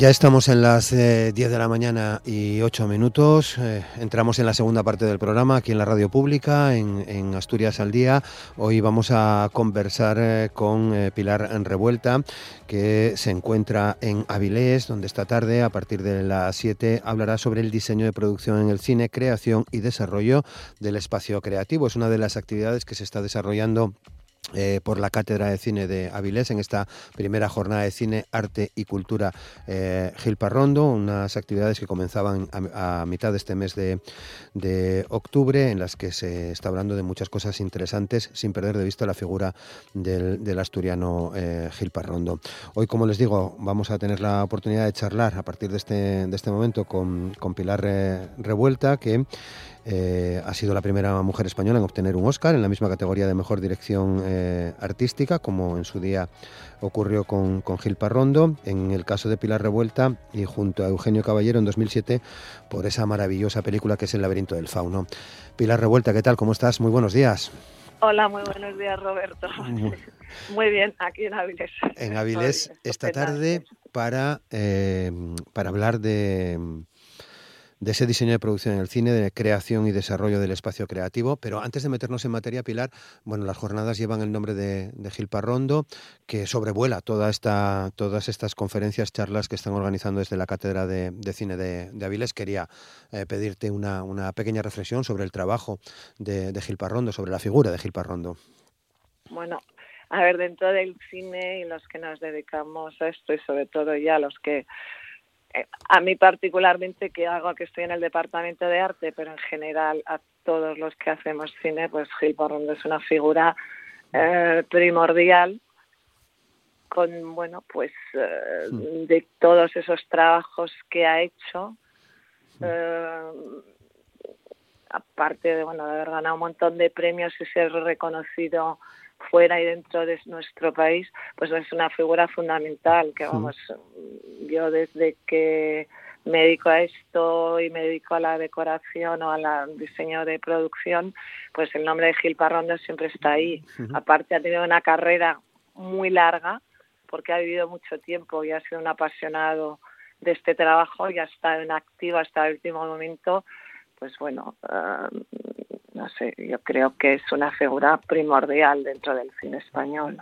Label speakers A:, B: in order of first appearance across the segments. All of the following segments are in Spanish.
A: Ya estamos en las 10 eh, de la mañana y 8 minutos. Eh, entramos en la segunda parte del programa aquí en la radio pública, en, Asturias al Día. Hoy vamos a conversar eh, con Pilar Revuelta, que se encuentra en Avilés, donde esta tarde, a partir de las 7, hablará sobre el diseño de producción en el cine, creación y desarrollo del espacio creativo. Es una de las actividades que se está desarrollando eh, por la Cátedra de Cine de Avilés en esta primera jornada de cine, arte y cultura eh, Gil Parrondo, unas actividades que comenzaban a, mitad de este mes de, octubre en las que se está hablando de muchas cosas interesantes sin perder de vista la figura del, asturiano eh, Gil Parrondo. Hoy, como les digo, vamos a tener la oportunidad de charlar a partir de este, de este momento con, con Pilar Revuelta, que eh, ha sido la primera mujer española en obtener un Oscar en la misma categoría de mejor dirección eh, artística, como en su día ocurrió con, Gil Parrondo, en el caso de Pilar Revuelta y junto a Eugenio Caballero en 2007 por esa maravillosa película que es El laberinto del fauno. Pilar Revuelta, ¿qué tal? ¿Cómo estás? Muy buenos días.
B: Hola, muy buenos días, Roberto. Muy, bien, aquí en Avilés.
A: En Avilés esta tarde para, eh, para hablar de de ese diseño de producción en el cine, de creación y desarrollo del espacio creativo. Pero antes de meternos en materia, Pilar, bueno, las jornadas llevan el nombre de, Gil Parrondo, que sobrevuela toda esta, todas estas conferencias, charlas que están organizando desde la Cátedra de, Cine de, de. Quería eh, pedirte una, pequeña reflexión sobre el trabajo de, de Gil Parrondo, sobre la figura de Gil Parrondo.
B: Bueno, a ver, dentro del cine y los que nos dedicamos a esto y sobre todo ya los que a mí particularmente que hago que estoy en el departamento de arte, pero en general a todos los que hacemos cine, pues Gil Porrondo es una figura eh, primordial con bueno pues eh, de todos esos trabajos que ha hecho aparte de bueno de haber ganado un montón de premios y ser reconocido fuera y dentro de nuestro país, pues es una figura fundamental que vamos, yo desde que me dedico a esto y me dedico a la decoración o al diseño de producción, pues el nombre de Gil Parrondo siempre está ahí. Aparte ha tenido una carrera muy larga porque ha vivido mucho tiempo y ha sido un apasionado de este trabajo y ha estado en activo hasta el último momento. Pues bueno, ah, no sé, yo creo que es una figura primordial dentro del cine español.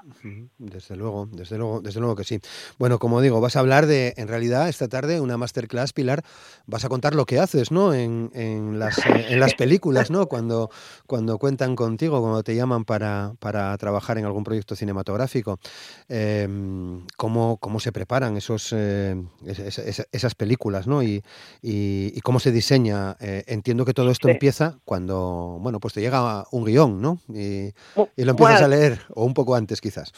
A: Desde luego, desde luego, desde luego que sí. Bueno, como digo, vas a hablar de, en realidad, esta tarde, una masterclass, Pilar, vas a contar lo que haces, ¿no? En, en, las, eh, en las películas, ¿no? Cuando, cuando cuentan contigo, cuando te llaman para, para trabajar en algún proyecto cinematográfico. Em, cómo, ¿Cómo se preparan esos, eh, esas, películas, ¿no? Y, y, cómo se diseña. Eh, entiendo que todo esto empieza cuando bueno, pues te llega un guion, ¿no? Y, lo empiezas a leer, o un poco antes quizás.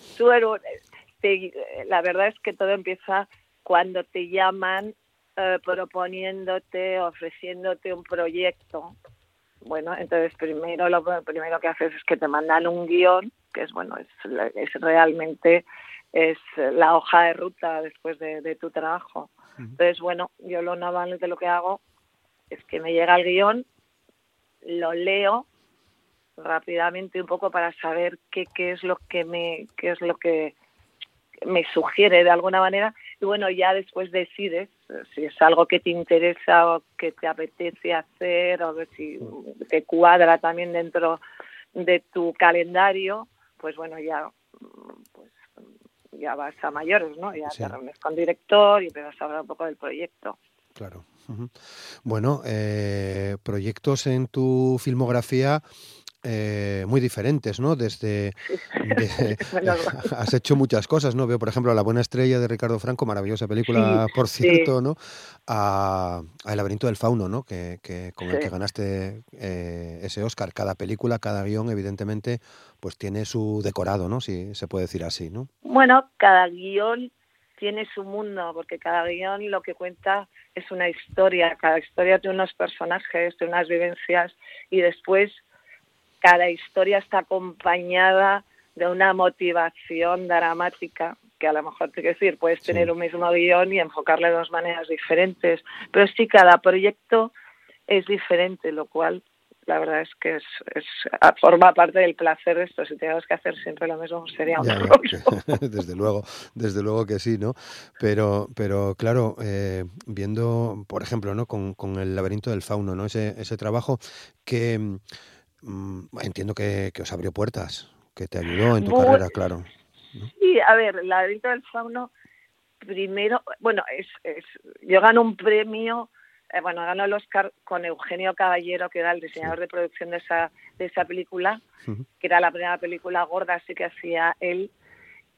B: la verdad es que todo empieza cuando te llaman eh, proponiéndote, ofreciéndote un proyecto. Bueno, entonces primero lo primero que haces es que te mandan un guion, que es bueno, es, es realmente es la hoja de ruta después de, tu trabajo. Entonces, bueno, yo lo normalmente lo que hago es que me llega el guion lo leo rápidamente un poco para saber qué, qué es lo que me qué es lo que me sugiere de alguna manera. Y bueno ya después decides si es algo que te interesa o que te apetece hacer o si te cuadra también dentro de tu calendario pues bueno ya pues ya vas a mayores no ya te reúnes con director y empiezas a hablar un poco del proyecto
A: claro bueno, eh, proyectos en tu filmografía eh, muy diferentes, ¿no? Desde has hecho muchas cosas, ¿no? Veo, por ejemplo, La Buena Estrella de Ricardo Franco, maravillosa película, por cierto, ¿no? A, El laberinto del fauno, ¿no? Que, con el que ganaste eh, ese Oscar. Cada película, cada guion, evidentemente, pues tiene su decorado, ¿no? Si se puede decir así, ¿no?
B: Bueno, cada guion tiene su mundo, porque cada guion lo que cuenta es una historia, cada historia tiene unos personajes, tiene unas vivencias y después cada historia está acompañada de una motivación dramática que a lo mejor te quiero decir, puedes tener un mismo guion y enfocarle de dos maneras diferentes, pero sí cada proyecto es diferente, lo cual la verdad es que es, es, forma parte del placer de esto. Si tenemos que hacer siempre lo mismo, sería un
A: desde luego, desde luego que sí, ¿no? Pero, pero claro, eh, viendo, por ejemplo, ¿no? Con, con, el laberinto del fauno, ¿no? Ese, ese trabajo que mm, entiendo que, que, os abrió puertas, que te ayudó en tu carrera, claro.
B: Sí, a ver, el laberinto del fauno, primero, bueno, es, es yo gano un premio eh, bueno, ganó el Oscar con Eugenio Caballero, que era el diseñador de producción de esa, de esa película, que era la primera película gorda, así que hacía él.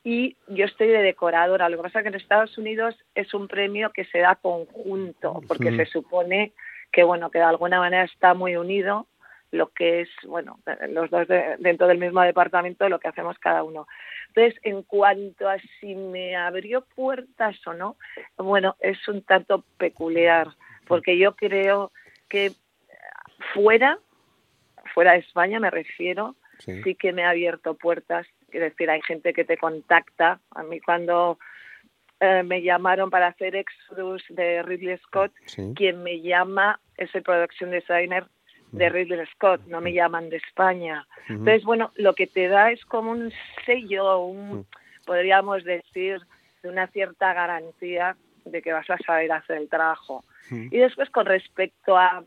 B: Y yo estoy de decoradora. Lo que pasa es que en Estados Unidos es un premio que se da conjunto, porque se supone que, bueno, que de alguna manera está muy unido lo que es, bueno, los dos dentro del mismo departamento, lo que hacemos cada uno. Entonces, en cuanto a si me abrió puertas o no, bueno, es un tanto peculiar porque yo creo que fuera, fuera de España me refiero, sí, que me ha abierto puertas. Es decir, hay gente que te contacta. A mí cuando eh, me llamaron para hacer Exodus de Ridley Scott, quien me llama es el production designer de Ridley Scott, no me llaman de España. Entonces, bueno, lo que te da es como un sello, un, podríamos decir, de una cierta garantía de que vas a saber hacer el trabajo. Y después con respecto a,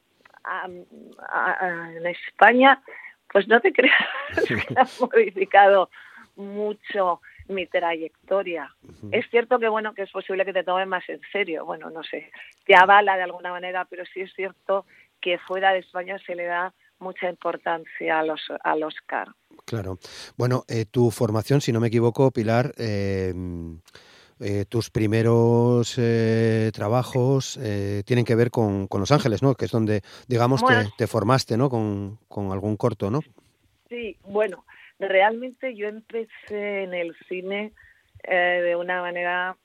B: en España, pues no te creas que ha modificado mucho mi trayectoria. Es cierto que bueno que es posible que te tomen más en serio, bueno, no sé, te avala de alguna manera, pero sí es cierto que fuera de España se le da mucha importancia a los al Oscar.
A: Claro. Bueno, eh, tu formación, si no me equivoco, Pilar, eh, eh, tus primeros eh, trabajos eh, tienen que ver con, Los Ángeles, ¿no? Que es donde, digamos, te, formaste, ¿no? Con, algún corto, ¿no?
B: Sí, bueno, realmente yo empecé en el cine de una manera,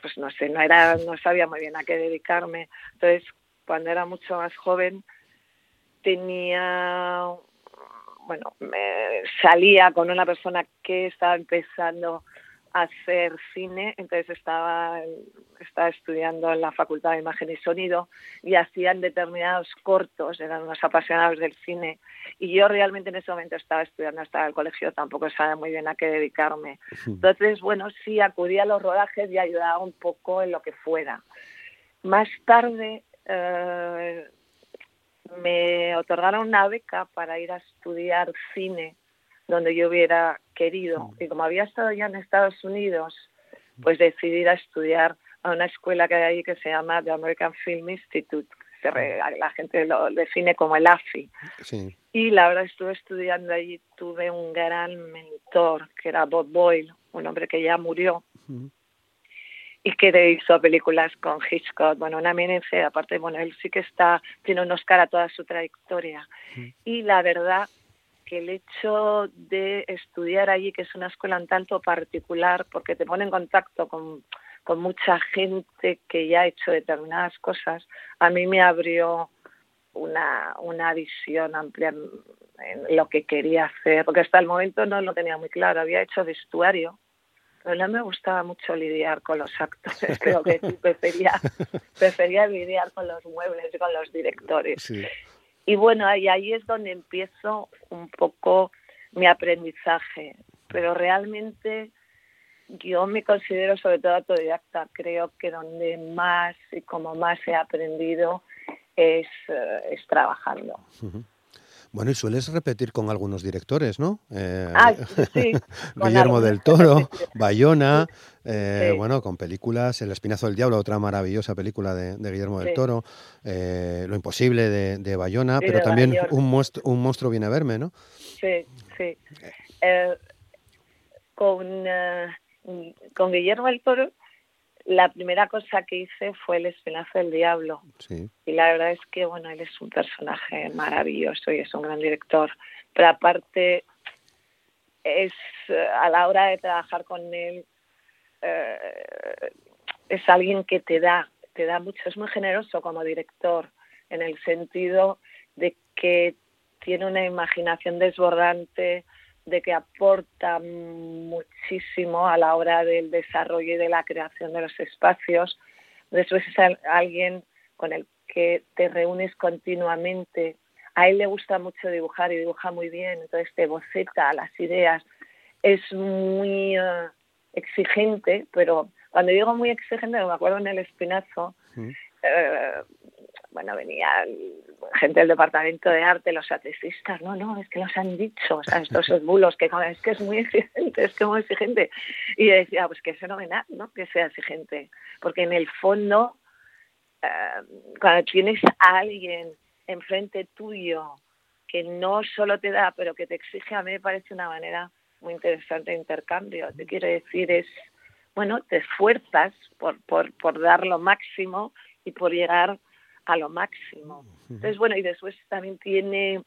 B: pues no sé, no era, no sabía muy bien a qué dedicarme. Entonces, cuando era mucho más joven, tenía, bueno, me salía con una persona que estaba empezando hacer cine, entonces estaba, estaba estudiando en la Facultad de Imagen y Sonido y hacían determinados cortos, eran unos apasionados del cine y yo realmente en ese momento estaba estudiando hasta el colegio, tampoco sabía muy bien a qué dedicarme. Entonces, bueno, sí, acudía a los rodajes y ayudaba un poco en lo que fuera. Más tarde eh, me otorgaron una beca para ir a estudiar cine donde yo hubiera querido. Y como había estado ya en Estados Unidos, pues decidí ir a estudiar a una escuela que hay ahí que se llama The American Film Institute. Se la gente lo define como el AFI. Y la verdad estuve estudiando allí, tuve un gran mentor que era Bob Boyle, un hombre que ya murió. Y que hizo películas con Hitchcock, bueno, una eminencia, aparte, bueno, él sí que está, tiene un Oscar a toda su trayectoria. Y la verdad el hecho de estudiar allí, que es una escuela un tanto particular, porque te pone en contacto con, mucha gente que ya ha hecho determinadas cosas, a mí me abrió una, una visión amplia en, lo que quería hacer, porque hasta el momento no lo tenía muy claro, había hecho vestuario, pero no me gustaba mucho lidiar con los actores, creo que prefería, prefería lidiar con los muebles, y con los directores. Y bueno, y ahí es donde empiezo un poco mi aprendizaje, pero realmente yo me considero sobre todo autodidacta, creo que donde más y como más he aprendido es, eh, es trabajando.
A: Bueno, y sueles repetir con algunos directores, ¿no?
B: Eh, ah, sí.
A: Guillermo del Toro, Bayona, eh, bueno, con películas, El Espinazo del Diablo, otra maravillosa película de, Guillermo del Toro, eh, Lo Imposible de, Bayona, pero también un, monstruo, un monstruo viene a verme, ¿no?
B: Sí, sí. con, con Guillermo del Toro la primera cosa que hice fue El Espinazo del Diablo. Y la verdad es que, bueno, él es un personaje maravilloso y es un gran director. Pero aparte, es a la hora de trabajar con él, eh, es alguien que te da, te da mucho, es muy generoso como director, en el sentido de que tiene una imaginación desbordante, de que aporta muchísimo a la hora del desarrollo y de la creación de los espacios. Después es alguien con el que te reúnes continuamente. A él le gusta mucho dibujar y dibuja muy bien, entonces te boceta las ideas. Es muy eh, exigente, pero cuando digo muy exigente, me acuerdo en el espinazo, eh, bueno, venía gente del departamento de arte, los atletistas, no, no, es que los han dicho, o sea, estos bulos, que es que es muy exigente, es que muy exigente. Y decía, pues que es fenomenal, ¿no? Que sea exigente, porque en el fondo, eh, cuando tienes a alguien enfrente tuyo que no solo te da, pero que te exige, a mí me parece una manera muy interesante de intercambio. Te quiero decir, es, bueno, te esfuerzas por, por, por dar lo máximo y por llegar a lo máximo. Entonces, bueno, y después también tiene,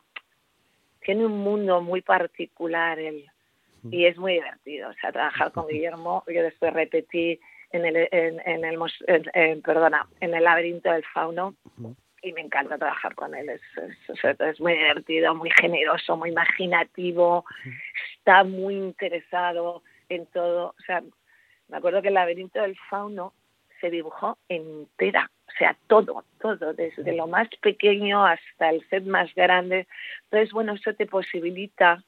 B: tiene un mundo muy particular él y es muy divertido. O sea, trabajar con Guillermo, yo después repetí en el, en, en el, perdona, en el laberinto del fauno y me encanta trabajar con él. Es, es, es, muy divertido, muy generoso, muy imaginativo, está muy interesado en todo. O sea, me acuerdo que el laberinto del fauno se dibujó entera, sea, todo, todo, desde lo más pequeño hasta el set más grande. Entonces, bueno, eso te posibilita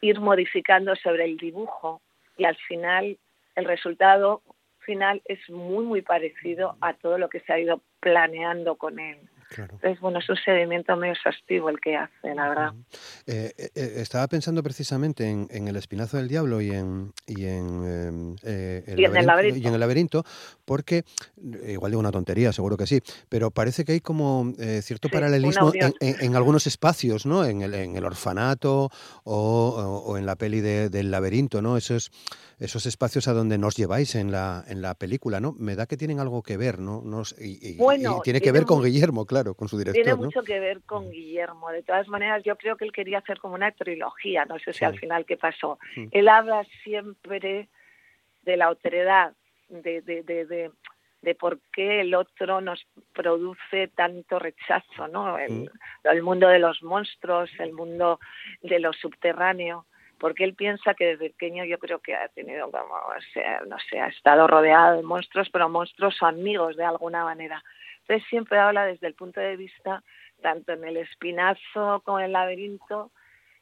B: ir modificando sobre el dibujo y al final el resultado final es muy, muy parecido a todo lo que se ha ido planeando con él. Entonces, bueno, es un sedimento medio exhaustivo el que hace, la verdad.
A: Eh, eh, eh, estaba pensando precisamente en, El Espinazo del Diablo y en, y en, em, el, laberinto, y en el laberinto, porque, igual digo una tontería, seguro que sí, pero parece que hay como cierto paralelismo en, algunos espacios, ¿no? En el, en el orfanato o, o, en la peli del laberinto, ¿no? Esos, esos espacios a donde nos lleváis en la, en la película, ¿no? Me da que tienen algo que ver, ¿no? y, tiene que ver con Guillermo, claro con su director.
B: Tiene mucho que ver con mm. Guillermo. De todas maneras, yo creo que él quería hacer como una trilogía, no sé si al final qué pasó. Mm. Él habla siempre de la otredad, de, de, de, de, por qué el otro nos produce tanto rechazo, ¿no? El, el mundo de los monstruos, el mundo de lo subterráneo porque él piensa que desde pequeño yo creo que ha tenido como, o sea, no sé, ha estado rodeado de monstruos, pero monstruos amigos de alguna manera. Entonces siempre habla desde el punto de vista, tanto en el espinazo como en el laberinto,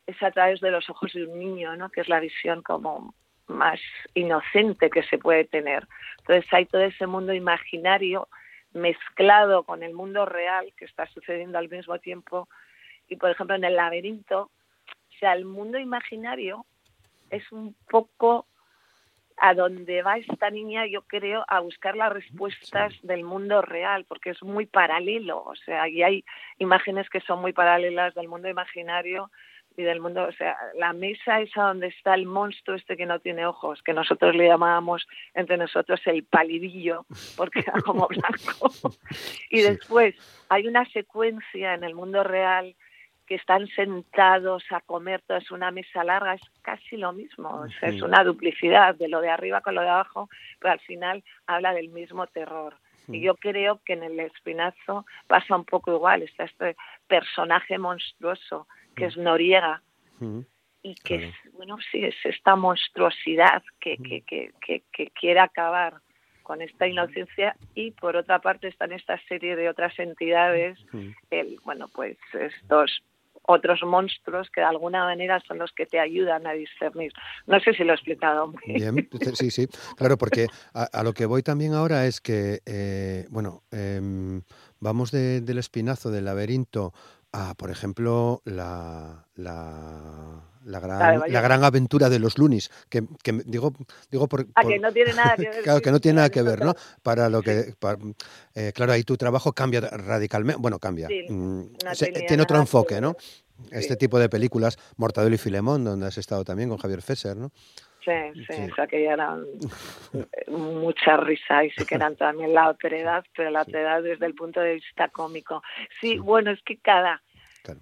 B: es a través de los ojos de un niño, ¿no? que es la visión como más inocente que se puede tener. Entonces hay todo ese mundo imaginario mezclado con el mundo real que está sucediendo al mismo tiempo. Y por ejemplo en el laberinto, o sea, el mundo imaginario es un poco a donde va esta niña, yo creo, a buscar las respuestas del mundo real, porque es muy paralelo, o sea, y hay imágenes que son muy paralelas del mundo imaginario y del mundo, o sea, la mesa es a donde está el monstruo este que no tiene ojos, que nosotros le llamábamos entre nosotros el palidillo, porque era como blanco. y después hay una secuencia en el mundo real que están sentados a comer, toda es una mesa larga, es casi lo mismo, es una duplicidad de lo de arriba con lo de abajo, pero al final habla del mismo terror. Y yo creo que en el espinazo pasa un poco igual, está este personaje monstruoso que es Noriega y que es, bueno, sí, es esta monstruosidad que, que, que, que, que quiere acabar con esta inocencia. Y por otra parte están esta serie de otras entidades, el, bueno, pues estos otros monstruos que de alguna manera son los que te ayudan a discernir. No sé si lo he explicado muy bien.
A: Sí, sí, claro, porque a, lo que voy también ahora es que, eh, bueno, em, vamos del espinazo, del laberinto, a, por ejemplo, la, la, la gran, la gran aventura de los Lunis, que, que digo, digo por,
B: ah, que no tiene nada que ver.
A: claro, que no tiene nada que ver, ¿no? Para lo que, eh, claro, ahí tu trabajo cambia radicalmente, bueno, cambia, mm, tiene otro enfoque, ¿no? Este tipo de películas, Mortadelo y Filemón, donde has estado también con Javier Fesser, ¿no?
B: Sí, sí, o sea que ya eran mucha risa y sí que eran también la otredad, pero la otredad desde el punto de vista cómico. Sí, bueno, es que cada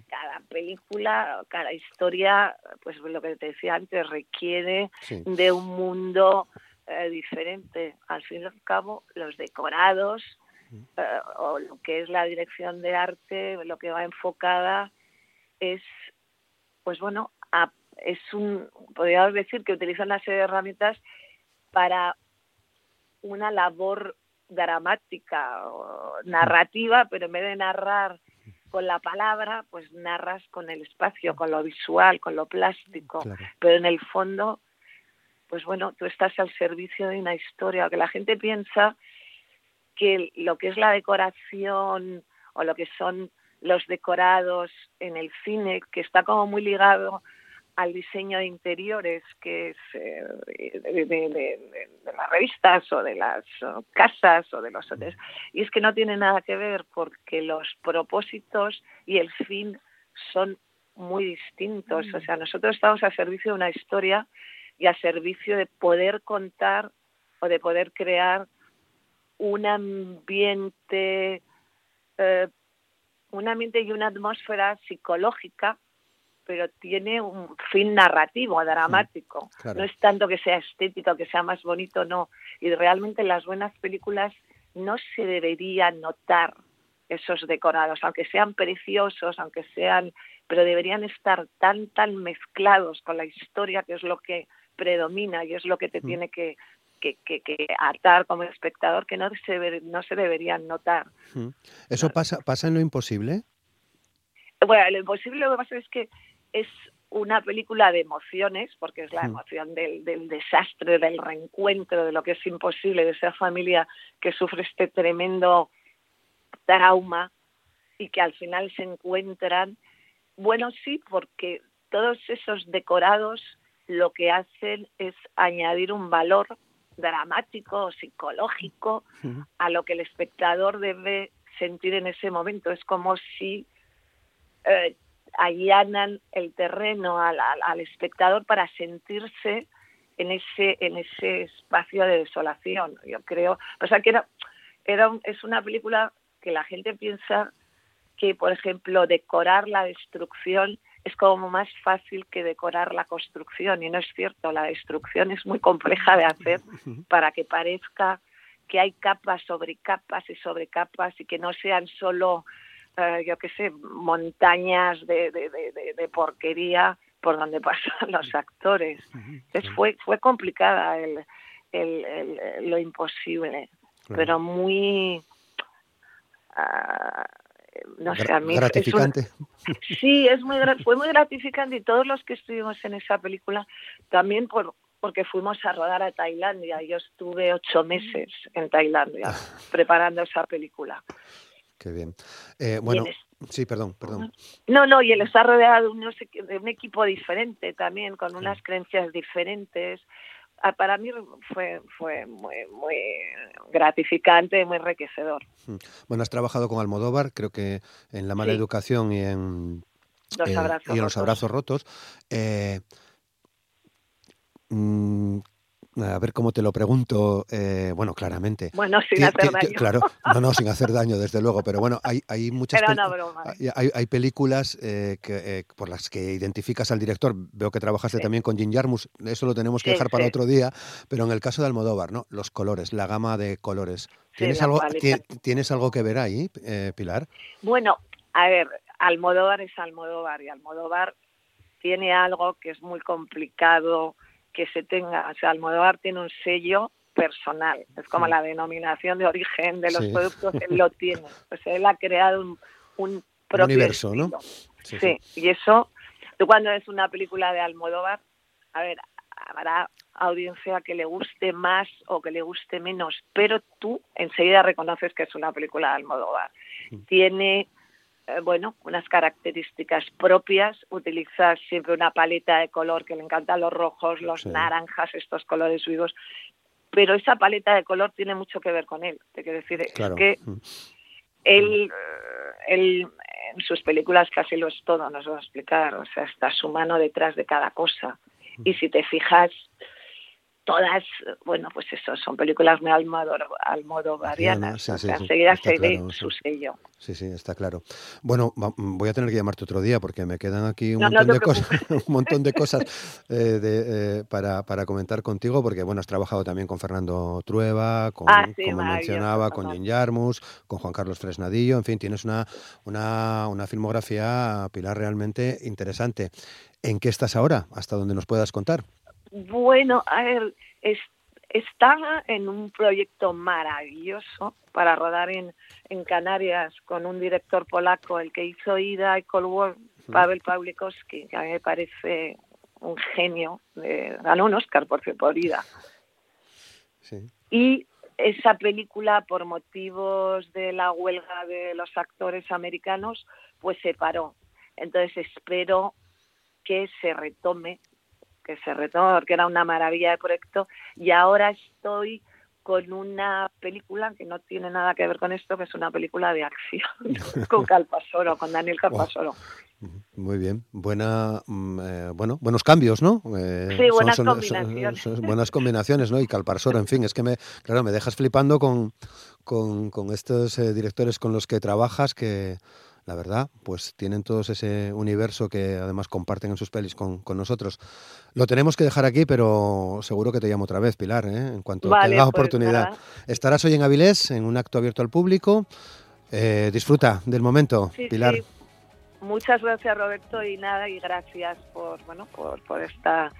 B: cada película, cada historia, pues lo que te decía antes, requiere de un mundo eh, diferente. Al fin y al cabo, los decorados eh, o lo que es la dirección de arte, lo que va enfocada es, pues bueno, es un, podríamos decir que utilizan una serie de herramientas para una labor dramática o narrativa, pero en vez de narrar con la palabra, pues narras con el espacio, con lo visual, con lo plástico, pero en el fondo, pues bueno, tú estás al servicio de una historia, que la gente piensa que lo que es la decoración o lo que son los decorados en el cine, que está como muy ligado al diseño de interiores, que es eh, de, las revistas o de las casas o de los hoteles. Y es que no tiene nada que ver porque los propósitos y el fin son muy distintos. O sea, nosotros estamos a servicio de una historia y a servicio de poder contar o de poder crear un ambiente, eh, un ambiente y una atmósfera psicológica pero tiene un fin narrativo, dramático. No es tanto que sea estético, que sea más bonito, no. Y realmente en las buenas películas no se debería notar esos decorados, aunque sean preciosos, aunque sean, pero deberían estar tan, tan mezclados con la historia, que es lo que predomina y es lo que te mm. tiene que, que, que, atar como espectador, que no se, no se deberían notar.
A: Mm. ¿Eso pasa, pasa en lo imposible?
B: Bueno, lo imposible lo que pasa es que es una película de emociones, porque es la hmm. emoción del, desastre, del reencuentro, de lo que es imposible, de esa familia que sufre este tremendo trauma y que al final se encuentran. Bueno, sí, porque todos esos decorados lo que hacen es añadir un valor dramático, psicológico, hmm. a lo que el espectador debe sentir en ese momento. Es como si eh, allanan el terreno al, al, espectador para sentirse en ese en ese espacio de desolación. Yo creo, o sea que era, era es una película que la gente piensa que, por ejemplo, decorar la destrucción es como más fácil que decorar la construcción y no es cierto, la destrucción es muy compleja de hacer para que parezca que hay capas sobre capas y sobre capas y que no sean solo eh, yo qué sé, montañas de, de, de, porquería por donde pasan los actores. fue, fue complicada el, el, lo imposible, pero muy... Ah, no sé, a mí
A: gratificante.
B: sí, es muy fue muy gratificante y todos los que estuvimos en esa película también por porque fuimos a rodar a Tailandia. Yo estuve ocho meses en Tailandia preparando esa película.
A: Qué bien. Eh, bueno, sí, perdón, perdón.
B: No, no, y él está rodeado de un, equipo diferente también, con unas creencias diferentes. Ah, para mí fue, fue muy, muy gratificante, muy enriquecedor.
A: Mm. Bueno, has trabajado con Almodóvar, creo que en La mala educación y en
B: los
A: eh,
B: abrazos
A: y en los abrazos rotos. Eh, mm, a ver cómo te lo pregunto, eh, bueno, claramente.
B: Bueno, sin hacer daño.
A: Claro, no, no, sin hacer daño, desde luego, pero bueno, hay, hay muchas hay, hay, películas eh, que, eh, por las que identificas al director. Veo que trabajaste también con Jim Jarmus, eso lo tenemos que dejar para otro día, pero en el caso de Almodóvar, ¿no? Los colores, la gama de colores. ¿Tienes, algo, ¿Tienes algo que ver ahí, Pilar?
B: Bueno, a ver, Almodóvar es Almodóvar y Almodóvar tiene algo que es muy complicado que se tenga, o sea, Almodóvar tiene un sello personal, es como la denominación de origen de los productos, él lo tiene, o sea, él ha creado un, un propio
A: universo, ¿no?
B: Sí, y eso, tú cuando ves una película de Almodóvar, a ver, habrá audiencia que le guste más o que le guste menos, pero tú enseguida reconoces que es una película de Almodóvar. Tiene eh, bueno, unas características propias, utiliza siempre una paleta de color que le encantan los rojos, los naranjas, estos colores vivos, pero esa paleta de color tiene mucho que ver con él. Te quiero decir, es que mm. él, él en sus películas casi lo es todo, nos va a explicar, o sea, está su mano detrás de cada cosa. Mm. Y si te fijas, todas, bueno, pues eso, son películas muy almodovarianas. Sí, sí, enseguida se ve su sello.
A: Sí, sí, está claro. Bueno, voy a tener que llamarte otro día porque me quedan aquí un montón de cosas, un montón de cosas eh, de, eh, para, para, comentar contigo, porque bueno, has trabajado también con Fernando Trueba, con,
B: ah,
A: como mencionaba, con Jen Yarmus, con Juan Carlos Fresnadillo, en fin, tienes una, una, una filmografía, Pilar, realmente interesante. ¿En qué estás ahora? Hasta donde nos puedas contar.
B: Bueno, a ver, está en un proyecto maravilloso para rodar en, en Canarias con un director polaco, el que hizo Ida y Cold War, Pavel Pawlikowski, que a mí me parece un genio, ganó un Oscar por, por Ida. Y esa película, por motivos de la huelga de los actores americanos, pues se paró. Entonces espero que se retome, que se retome, porque era una maravilla de proyecto. Y ahora estoy con una película que no tiene nada que ver con esto, que es una película de acción con Calpasoro, con Daniel Calpasoro.
A: Muy bien, buena, mm, eh, bueno, buenos cambios, ¿no?
B: Eh, sí, buenas combinaciones.
A: buenas combinaciones, ¿no? Y Calparsoro, en fin, es que me, claro, me dejas flipando con, con, estos eh, directores con los que trabajas que, la verdad, pues tienen todos ese universo que además comparten en sus pelis con, nosotros. Lo tenemos que dejar aquí, pero seguro que te llamo otra vez, Pilar, en cuanto tenga pues oportunidad. Estarás hoy en Avilés, en un acto abierto al público. disfruta del momento, Pilar.
B: Muchas gracias Roberto y nada y gracias por bueno por, por esta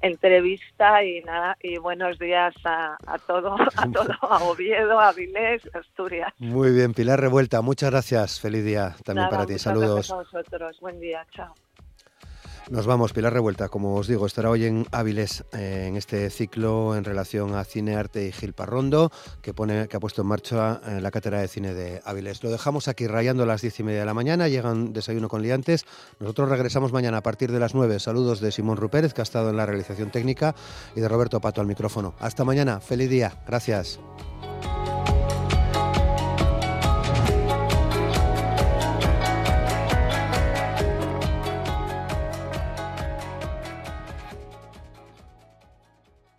B: entrevista y nada y buenos días a, a todo a todo a Oviedo, a Vilés, Asturias.
A: Muy bien Pilar Revuelta, muchas gracias, feliz día también para ti, saludos.
B: a vosotros, buen día, chao.
A: Nos vamos, Pilar Revuelta, como os digo, estará hoy en Áviles eh, en este ciclo en relación a cine, arte y Gil Parrondo, que, pone, que ha puesto en marcha eh, la cátedra de cine de Áviles. Lo dejamos aquí rayando a las diez y media de la mañana, llegan desayuno con liantes. Nosotros regresamos mañana a partir de las nueve. Saludos de Simón Rupérez, que ha estado en la realización técnica, y de Roberto Pato al micrófono. Hasta mañana, feliz día, gracias.